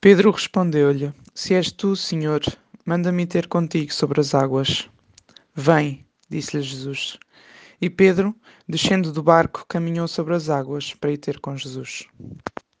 Pedro respondeu-lhe: Se és tu, Senhor, manda-me ter contigo sobre as águas. Vem, disse-lhe Jesus. E Pedro, descendo do barco, caminhou sobre as águas para ir ter com Jesus.